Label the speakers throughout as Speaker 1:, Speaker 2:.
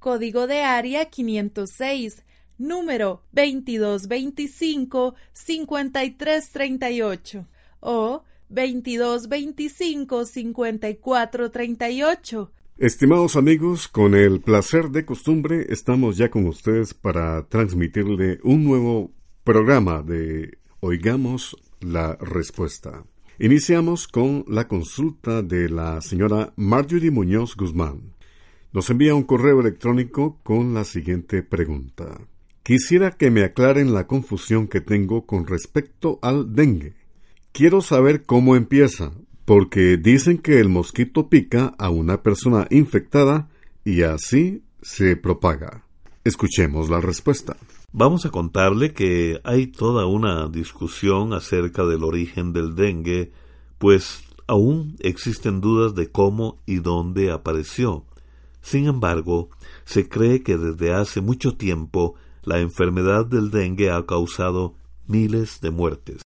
Speaker 1: código de área 506, número 2225-5338 o 2225-5438
Speaker 2: Estimados amigos, con el placer de costumbre estamos ya con ustedes para transmitirle un nuevo programa de Oigamos la Respuesta. Iniciamos con la consulta de la señora Marjorie Muñoz Guzmán. Nos envía un correo electrónico con la siguiente pregunta. Quisiera que me aclaren la confusión que tengo con respecto al dengue. Quiero saber cómo empieza, porque dicen que el mosquito pica a una persona infectada y así se propaga. Escuchemos la respuesta.
Speaker 3: Vamos a contarle que hay toda una discusión acerca del origen del dengue, pues aún existen dudas de cómo y dónde apareció. Sin embargo, se cree que desde hace mucho tiempo la enfermedad del dengue ha causado miles de muertes.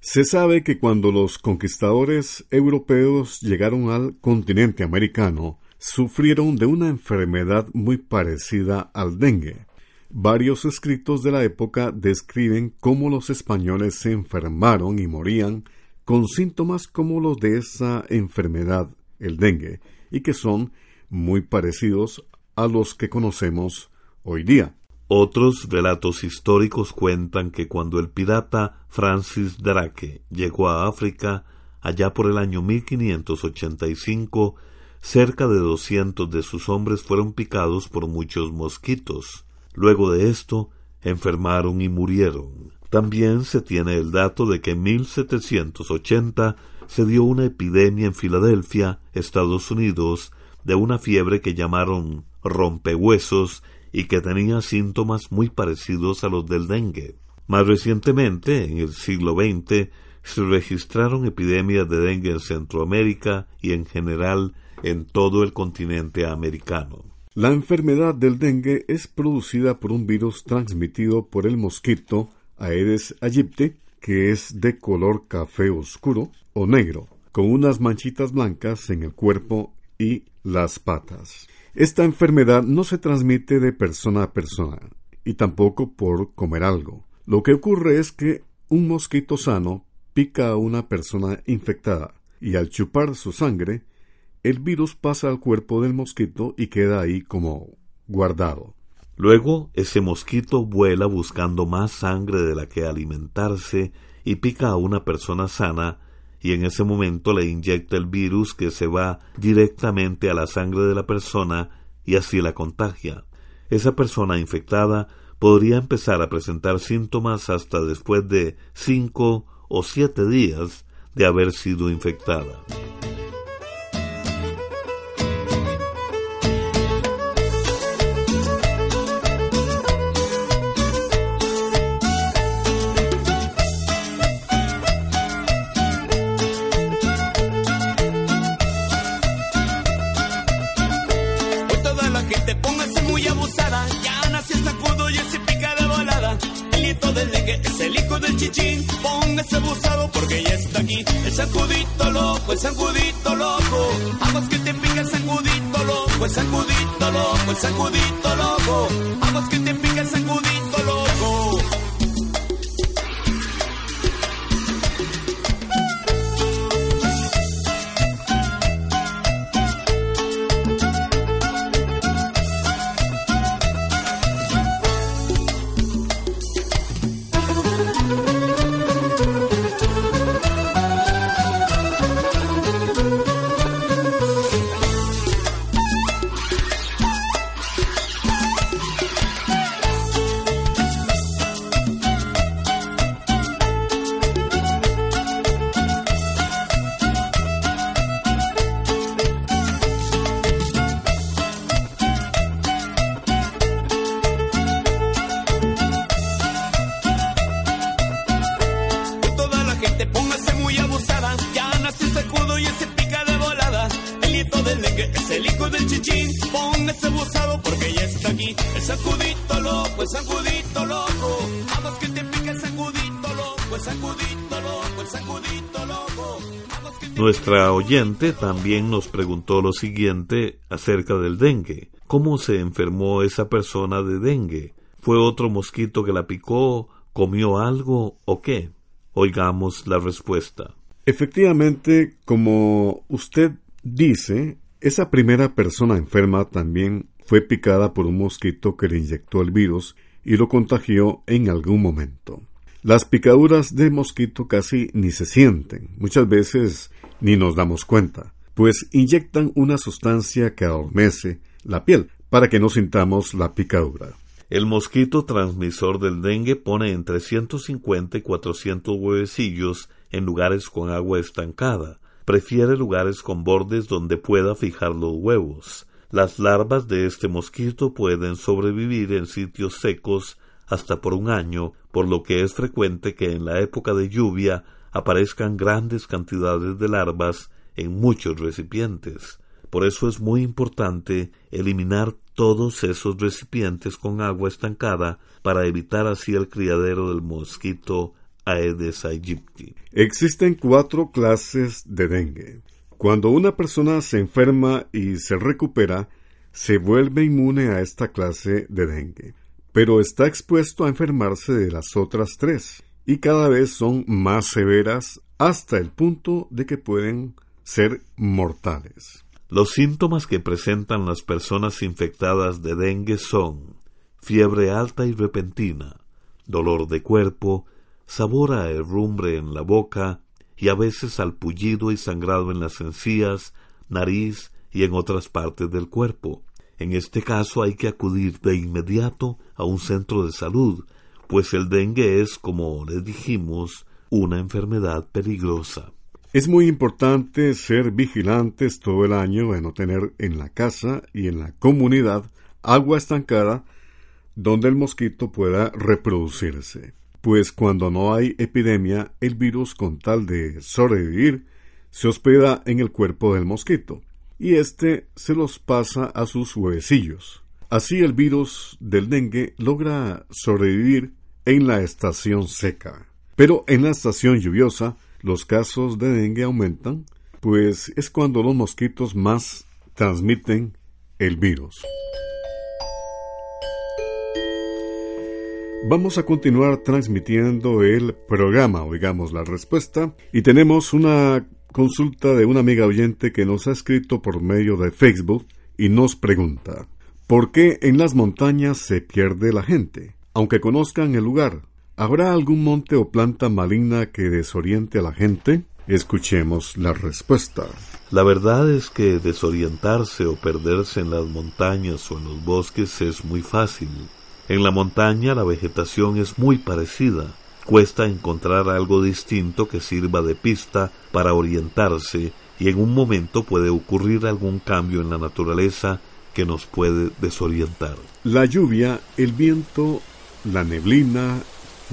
Speaker 2: Se sabe que cuando los conquistadores europeos llegaron al continente americano, sufrieron de una enfermedad muy parecida al dengue. Varios escritos de la época describen cómo los españoles se enfermaron y morían con síntomas como los de esa enfermedad, el dengue, y que son muy parecidos a los que conocemos hoy día.
Speaker 3: Otros relatos históricos cuentan que cuando el pirata Francis Drake llegó a África, allá por el año 1585, cerca de doscientos de sus hombres fueron picados por muchos mosquitos. Luego de esto, enfermaron y murieron. También se tiene el dato de que en 1780 se dio una epidemia en Filadelfia, Estados Unidos, de una fiebre que llamaron rompehuesos y que tenía síntomas muy parecidos a los del dengue. Más recientemente, en el siglo XX, se registraron epidemias de dengue en Centroamérica y en general en todo el continente americano.
Speaker 2: La enfermedad del dengue es producida por un virus transmitido por el mosquito Aedes aegypti, que es de color café oscuro o negro, con unas manchitas blancas en el cuerpo y las patas. Esta enfermedad no se transmite de persona a persona y tampoco por comer algo. Lo que ocurre es que un mosquito sano pica a una persona infectada y al chupar su sangre, el virus pasa al cuerpo del mosquito y queda ahí como guardado.
Speaker 3: Luego ese mosquito vuela buscando más sangre de la que alimentarse y pica a una persona sana y en ese momento le inyecta el virus que se va directamente a la sangre de la persona y así la contagia. Esa persona infectada podría empezar a presentar síntomas hasta después de cinco o siete días de haber sido infectada.
Speaker 4: Sacudito loco, el sacudito loco. Vamos que te pica el sacudito loco, el sacudito loco, el sacudito loco. Vamos que te pica el sacudito
Speaker 3: Nuestra oyente también nos preguntó lo siguiente acerca del dengue. ¿Cómo se enfermó esa persona de dengue? ¿Fue otro mosquito que la picó? ¿Comió algo o qué? Oigamos la respuesta.
Speaker 2: Efectivamente, como usted dice, esa primera persona enferma también fue picada por un mosquito que le inyectó el virus y lo contagió en algún momento. Las picaduras de mosquito casi ni se sienten, muchas veces ni nos damos cuenta, pues inyectan una sustancia que adormece la piel para que no sintamos la picadura.
Speaker 3: El mosquito transmisor del dengue pone entre 150 y 400 huevecillos en lugares con agua estancada. Prefiere lugares con bordes donde pueda fijar los huevos. Las larvas de este mosquito pueden sobrevivir en sitios secos hasta por un año, por lo que es frecuente que en la época de lluvia aparezcan grandes cantidades de larvas en muchos recipientes. Por eso es muy importante eliminar todos esos recipientes con agua estancada para evitar así el criadero del mosquito Aedes aegypti.
Speaker 2: Existen cuatro clases de dengue. Cuando una persona se enferma y se recupera, se vuelve inmune a esta clase de dengue, pero está expuesto a enfermarse de las otras tres, y cada vez son más severas hasta el punto de que pueden ser mortales.
Speaker 3: Los síntomas que presentan las personas infectadas de dengue son fiebre alta y repentina, dolor de cuerpo, sabor a herrumbre en la boca y a veces al pullido y sangrado en las encías, nariz y en otras partes del cuerpo. En este caso hay que acudir de inmediato a un centro de salud, pues el dengue es, como les dijimos, una enfermedad peligrosa.
Speaker 2: Es muy importante ser vigilantes todo el año en no tener en la casa y en la comunidad agua estancada donde el mosquito pueda reproducirse. Pues cuando no hay epidemia, el virus con tal de sobrevivir se hospeda en el cuerpo del mosquito y éste se los pasa a sus huevecillos. Así el virus del dengue logra sobrevivir en la estación seca. Pero en la estación lluviosa, los casos de dengue aumentan, pues es cuando los mosquitos más transmiten el virus. Vamos a continuar transmitiendo el programa, oigamos la respuesta, y tenemos una consulta de una amiga oyente que nos ha escrito por medio de Facebook y nos pregunta, ¿por qué en las montañas se pierde la gente? Aunque conozcan el lugar, ¿habrá algún monte o planta maligna que desoriente a la gente? Escuchemos la respuesta.
Speaker 3: La verdad es que desorientarse o perderse en las montañas o en los bosques es muy fácil. En la montaña la vegetación es muy parecida. Cuesta encontrar algo distinto que sirva de pista para orientarse y en un momento puede ocurrir algún cambio en la naturaleza que nos puede desorientar.
Speaker 2: La lluvia, el viento, la neblina,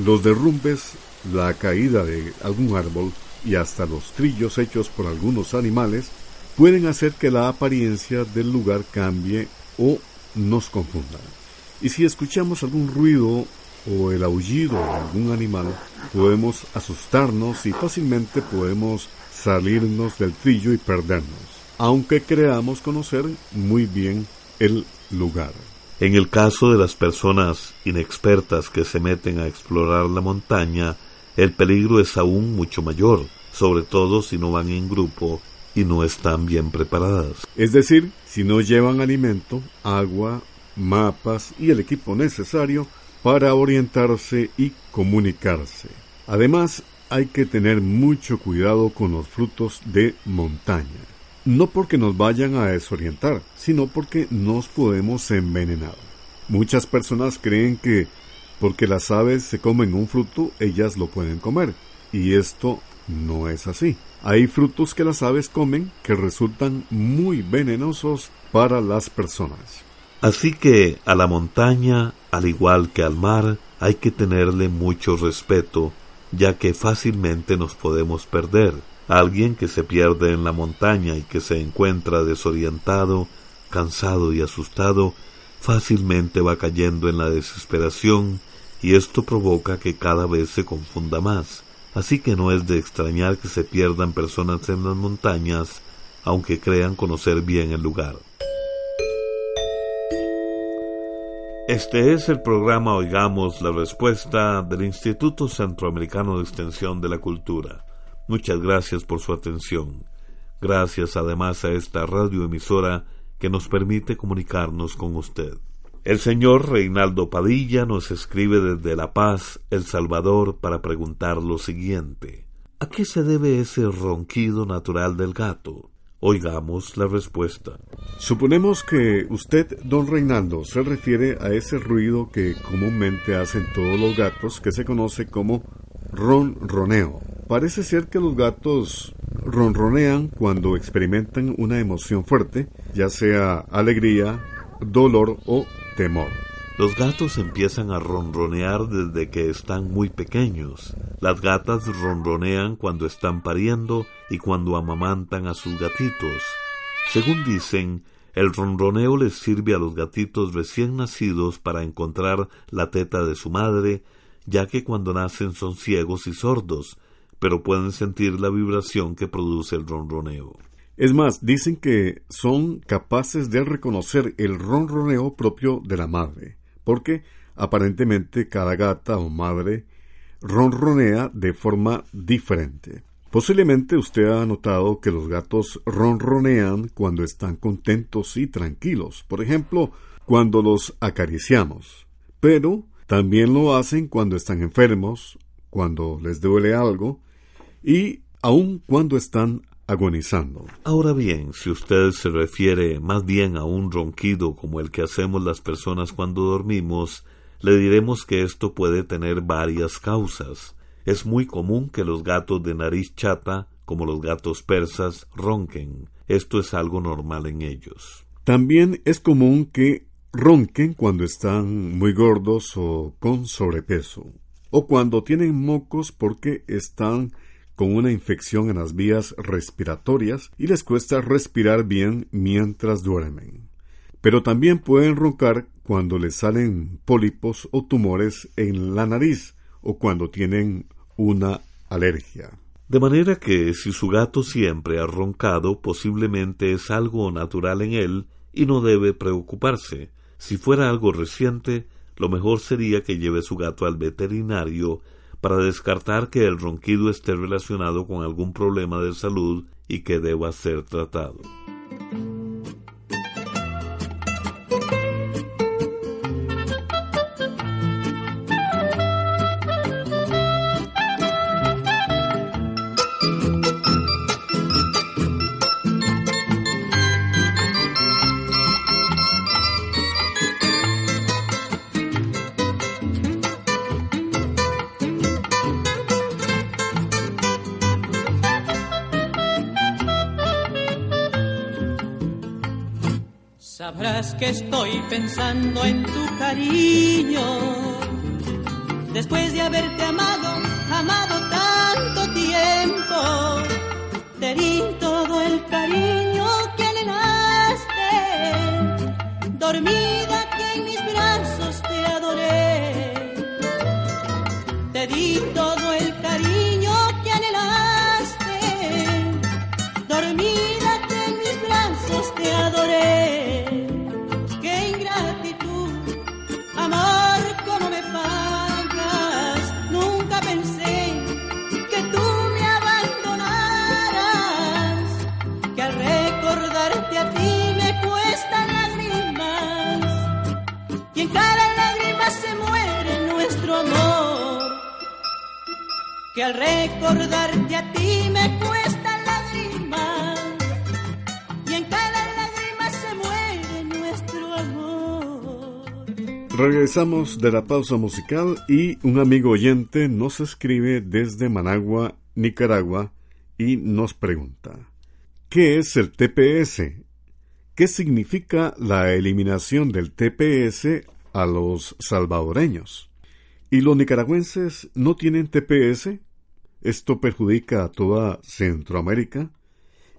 Speaker 2: los derrumbes, la caída de algún árbol y hasta los trillos hechos por algunos animales pueden hacer que la apariencia del lugar cambie o nos confunda. Y si escuchamos algún ruido o el aullido de algún animal, podemos asustarnos y fácilmente podemos salirnos del trillo y perdernos, aunque creamos conocer muy bien el lugar.
Speaker 3: En el caso de las personas inexpertas que se meten a explorar la montaña, el peligro es aún mucho mayor, sobre todo si no van en grupo y no están bien preparadas.
Speaker 2: Es decir, si no llevan alimento, agua, mapas y el equipo necesario para orientarse y comunicarse. Además, hay que tener mucho cuidado con los frutos de montaña. No porque nos vayan a desorientar, sino porque nos podemos envenenar. Muchas personas creen que porque las aves se comen un fruto, ellas lo pueden comer. Y esto no es así. Hay frutos que las aves comen que resultan muy venenosos para las personas.
Speaker 3: Así que a la montaña, al igual que al mar, hay que tenerle mucho respeto, ya que fácilmente nos podemos perder. Alguien que se pierde en la montaña y que se encuentra desorientado, cansado y asustado, fácilmente va cayendo en la desesperación y esto provoca que cada vez se confunda más. Así que no es de extrañar que se pierdan personas en las montañas, aunque crean conocer bien el lugar. Este es el programa Oigamos la Respuesta del Instituto Centroamericano de Extensión de la Cultura. Muchas gracias por su atención. Gracias además a esta radioemisora que nos permite comunicarnos con usted. El señor Reinaldo Padilla nos escribe desde La Paz, El Salvador, para preguntar lo siguiente. ¿A qué se debe ese ronquido natural del gato? Oigamos la respuesta.
Speaker 2: Suponemos que usted, don Reinaldo, se refiere a ese ruido que comúnmente hacen todos los gatos que se conoce como ronroneo. Parece ser que los gatos ronronean cuando experimentan una emoción fuerte, ya sea alegría, dolor o temor.
Speaker 3: Los gatos empiezan a ronronear desde que están muy pequeños. Las gatas ronronean cuando están pariendo y cuando amamantan a sus gatitos. Según dicen, el ronroneo les sirve a los gatitos recién nacidos para encontrar la teta de su madre, ya que cuando nacen son ciegos y sordos, pero pueden sentir la vibración que produce el ronroneo.
Speaker 2: Es más, dicen que son capaces de reconocer el ronroneo propio de la madre, porque aparentemente cada gata o madre ronronea de forma diferente. Posiblemente usted ha notado que los gatos ronronean cuando están contentos y tranquilos, por ejemplo, cuando los acariciamos, pero también lo hacen cuando están enfermos, cuando les duele algo y aun cuando están agonizando.
Speaker 3: Ahora bien, si usted se refiere más bien a un ronquido como el que hacemos las personas cuando dormimos, le diremos que esto puede tener varias causas. Es muy común que los gatos de nariz chata, como los gatos persas, ronquen. Esto es algo normal en ellos.
Speaker 2: También es común que ronquen cuando están muy gordos o con sobrepeso, o cuando tienen mocos porque están con una infección en las vías respiratorias y les cuesta respirar bien mientras duermen. Pero también pueden roncar cuando les salen pólipos o tumores en la nariz o cuando tienen una alergia.
Speaker 3: De manera que si su gato siempre ha roncado, posiblemente es algo natural en él y no debe preocuparse. Si fuera algo reciente, lo mejor sería que lleve su gato al veterinario para descartar que el ronquido esté relacionado con algún problema de salud y que deba ser tratado.
Speaker 5: Que estoy pensando en tu cariño. Después de haberte amado, amado tanto tiempo, te di todo el cariño que anhelaste. Dormida que en mis brazos te adoré. Te di todo que al recordarte a ti me cuesta lágrimas y en cada lágrima se muere nuestro amor.
Speaker 2: Regresamos de la pausa musical y un amigo oyente nos escribe desde Managua, Nicaragua, y nos pregunta, ¿qué es el TPS? ¿Qué significa la eliminación del TPS a los salvadoreños? ¿Y los nicaragüenses no tienen TPS? ¿Esto perjudica a toda Centroamérica?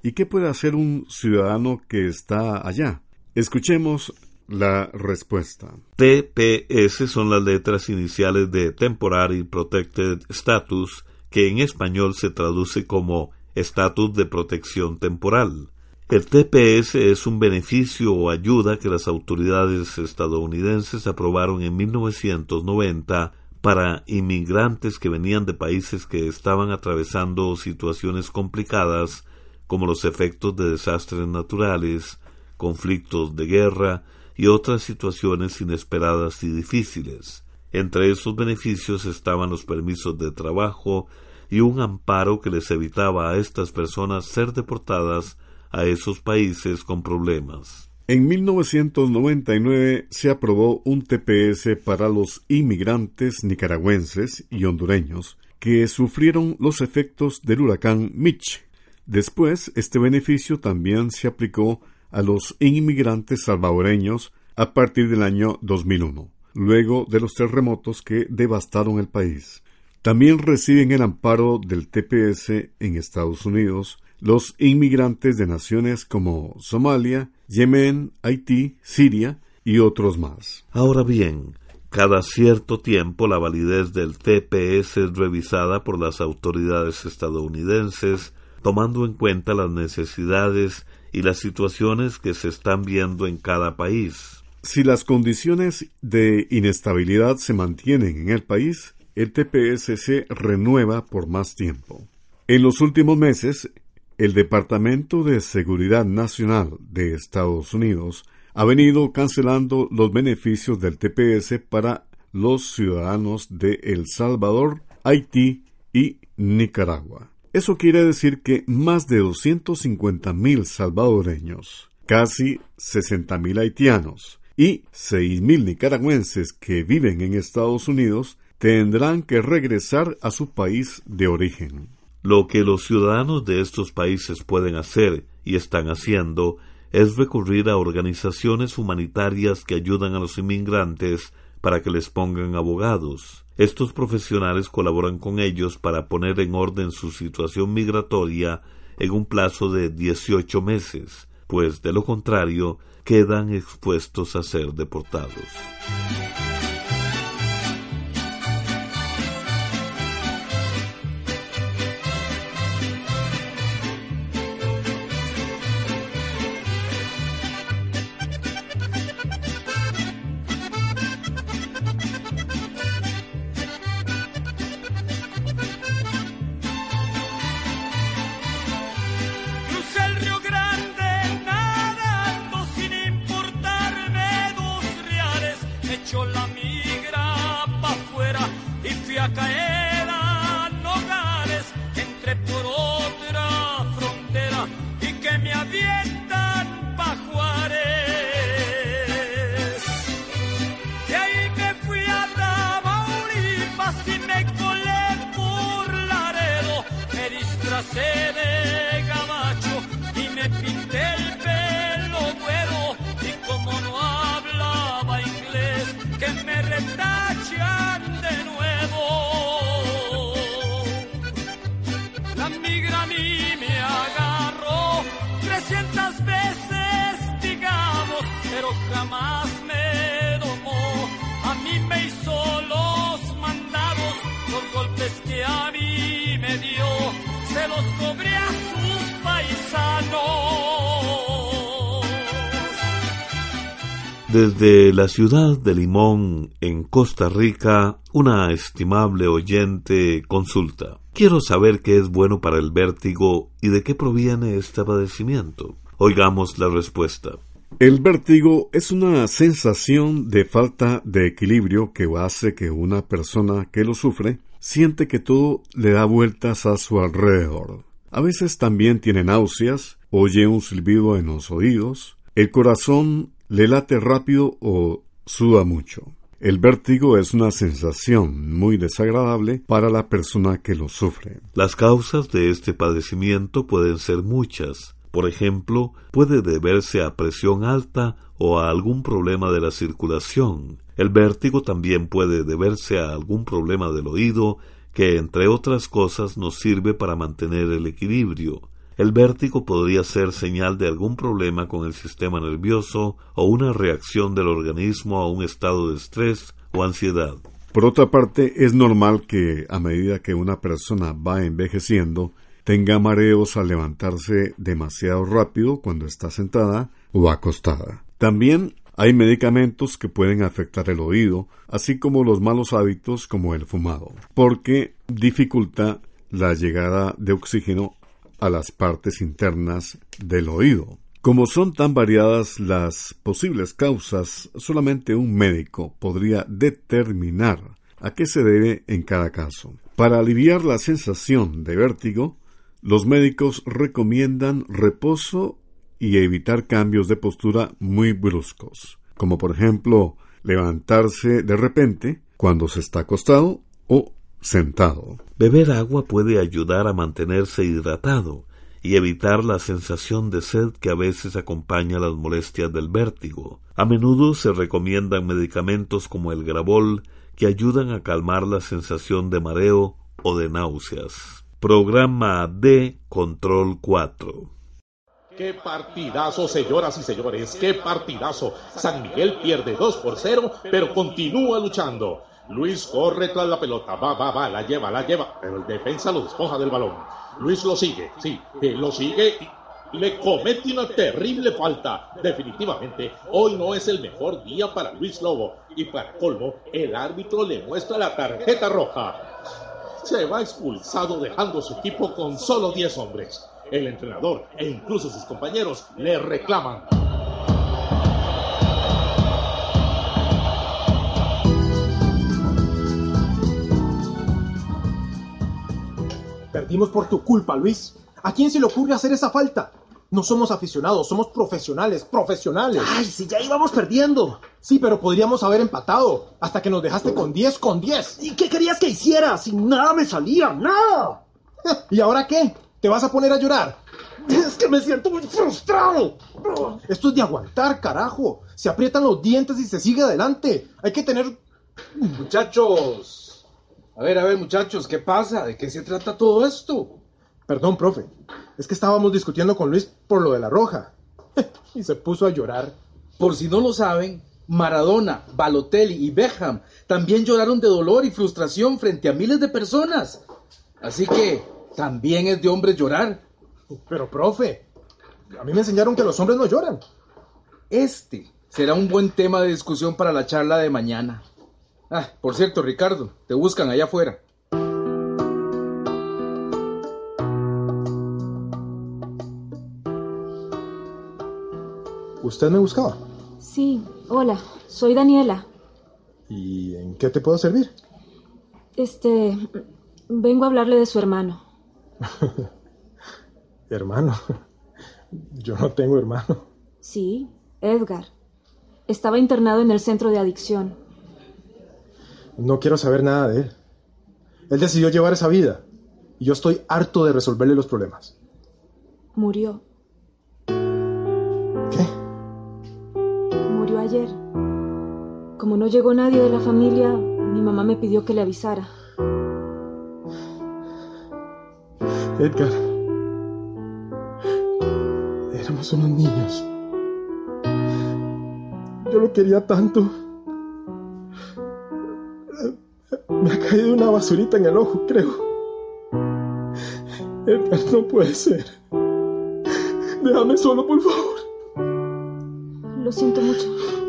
Speaker 2: ¿Y qué puede hacer un ciudadano que está allá? Escuchemos la respuesta.
Speaker 3: TPS son las letras iniciales de Temporary Protected Status, que en español se traduce como estatus de protección temporal. El TPS es un beneficio o ayuda que las autoridades estadounidenses aprobaron en 1990 para inmigrantes que venían de países que estaban atravesando situaciones complicadas como los efectos de desastres naturales, conflictos de guerra y otras situaciones inesperadas y difíciles. Entre esos beneficios estaban los permisos de trabajo y un amparo que les evitaba a estas personas ser deportadas a esos países con problemas.
Speaker 2: En 1999 se aprobó un TPS para los inmigrantes nicaragüenses y hondureños que sufrieron los efectos del huracán Mitch. Después, este beneficio también se aplicó a los inmigrantes salvadoreños a partir del año 2001, luego de los terremotos que devastaron el país. También reciben el amparo del TPS en Estados Unidos los inmigrantes de naciones como Somalia, Yemen, Haití, Siria y otros más.
Speaker 3: Ahora bien, cada cierto tiempo la validez del TPS es revisada por las autoridades estadounidenses, tomando en cuenta las necesidades y las situaciones que se están viendo en cada país.
Speaker 2: Si las condiciones de inestabilidad se mantienen en el país, el TPS se renueva por más tiempo. En los últimos meses, el Departamento de Seguridad Nacional de Estados Unidos ha venido cancelando los beneficios del TPS para los ciudadanos de El Salvador, Haití y Nicaragua. Eso quiere decir que más de 250.000 salvadoreños, casi 60.000 haitianos y 6.000 nicaragüenses que viven en Estados Unidos tendrán que regresar a su país de origen.
Speaker 3: Lo que los ciudadanos de estos países pueden hacer y están haciendo es recurrir a organizaciones humanitarias que ayudan a los inmigrantes para que les pongan abogados. Estos profesionales colaboran con ellos para poner en orden su situación migratoria en un plazo de 18 meses, pues de lo contrario quedan expuestos a ser deportados.
Speaker 6: pinté el pelo güero y como no hablaba inglés, que me retachan de nuevo. La migra a mí me agarró 300 veces, digamos, pero jamás me domó. A mí me hizo los mandados, los golpes que a mí me dio, se los cobré a sus paisanos.
Speaker 3: Desde la ciudad de Limón, en Costa Rica, una estimable oyente consulta. Quiero saber qué es bueno para el vértigo y de qué proviene este padecimiento. Oigamos la respuesta.
Speaker 2: El vértigo es una sensación de falta de equilibrio que hace que una persona que lo sufre siente que todo le da vueltas a su alrededor. A veces también tiene náuseas, oye un silbido en los oídos, el corazón le late rápido o suda mucho. El vértigo es una sensación muy desagradable para la persona que lo sufre.
Speaker 3: Las causas de este padecimiento pueden ser muchas. Por ejemplo, puede deberse a presión alta o a algún problema de la circulación. El vértigo también puede deberse a algún problema del oído que, entre otras cosas, nos sirve para mantener el equilibrio. El vértigo podría ser señal de algún problema con el sistema nervioso o una reacción del organismo a un estado de estrés o ansiedad.
Speaker 2: Por otra parte, es normal que a medida que una persona va envejeciendo, tenga mareos al levantarse demasiado rápido cuando está sentada o acostada. También hay medicamentos que pueden afectar el oído, así como los malos hábitos como el fumado, porque dificulta la llegada de oxígeno a las partes internas del oído. Como son tan variadas las posibles causas, solamente un médico podría determinar a qué se debe en cada caso. Para aliviar la sensación de vértigo, los médicos recomiendan reposo y evitar cambios de postura muy bruscos, como por ejemplo levantarse de repente cuando se está acostado sentado.
Speaker 3: Beber agua puede ayudar a mantenerse hidratado y evitar la sensación de sed que a veces acompaña las molestias del vértigo. A menudo se recomiendan medicamentos como el grabol que ayudan a calmar la sensación de mareo o de náuseas. Programa de Control 4
Speaker 7: Qué partidazo, señoras y señores, qué partidazo. San Miguel pierde 2 por 0, pero continúa luchando. Luis corre tras la pelota, va, va, va, la lleva, la lleva, pero el defensa lo despoja del balón. Luis lo sigue, sí, lo sigue y le comete una terrible falta. Definitivamente, hoy no es el mejor día para Luis Lobo. Y para colmo, el árbitro le muestra la tarjeta roja. Se va expulsado dejando su equipo con solo 10 hombres. El entrenador e incluso sus compañeros le reclaman.
Speaker 8: Perdimos por tu culpa, Luis. ¿A quién se le ocurre hacer esa falta? No somos aficionados, somos profesionales, profesionales.
Speaker 9: Ay, si ya íbamos perdiendo.
Speaker 8: Sí, pero podríamos haber empatado. Hasta que nos dejaste con 10 con 10.
Speaker 9: ¿Y qué querías que hiciera? Si nada me salía, nada.
Speaker 8: ¿Y ahora qué? ¿Te vas a poner a llorar?
Speaker 9: Es que me siento muy frustrado.
Speaker 8: Esto es de aguantar, carajo. Se aprietan los dientes y se sigue adelante. Hay que tener...
Speaker 10: Muchachos. A ver, a ver, muchachos, ¿qué pasa? ¿De qué se trata todo esto?
Speaker 8: Perdón, profe. Es que estábamos discutiendo con Luis por lo de la roja. y se puso a llorar.
Speaker 10: Por si no lo saben, Maradona, Balotelli y Beckham también lloraron de dolor y frustración frente a miles de personas. Así que también es de hombres llorar.
Speaker 8: Pero, profe, a mí me enseñaron que los hombres no lloran.
Speaker 10: Este será un buen tema de discusión para la charla de mañana. Ah, por cierto, Ricardo, te buscan allá afuera.
Speaker 8: ¿Usted me buscaba?
Speaker 11: Sí, hola, soy Daniela.
Speaker 8: ¿Y en qué te puedo servir?
Speaker 11: Este, vengo a hablarle de su hermano.
Speaker 8: hermano. Yo no tengo hermano.
Speaker 11: Sí, Edgar. Estaba internado en el centro de adicción.
Speaker 8: No quiero saber nada de él. Él decidió llevar esa vida y yo estoy harto de resolverle los problemas.
Speaker 11: Murió.
Speaker 8: ¿Qué?
Speaker 11: Murió ayer. Como no llegó nadie de la familia, mi mamá me pidió que le avisara.
Speaker 8: Edgar. Éramos unos niños. Yo lo quería tanto. Me ha caído una basurita en el ojo, creo. Edgar, no puede ser. Déjame solo, por favor.
Speaker 11: Lo siento mucho.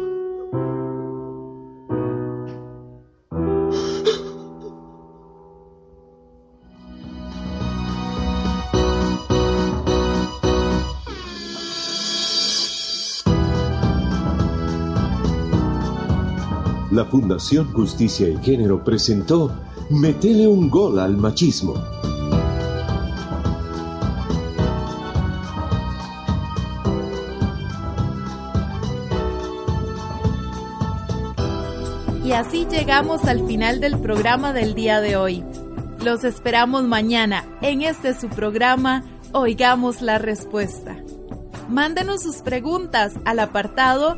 Speaker 12: Fundación Justicia y Género presentó Metele un gol al machismo.
Speaker 1: Y así llegamos al final del programa del día de hoy. Los esperamos mañana en este su programa Oigamos la Respuesta. Mándenos sus preguntas al apartado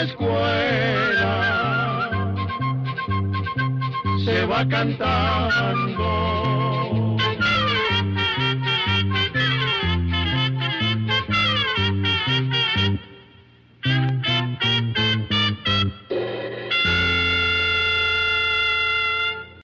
Speaker 13: La escuela, se va cantando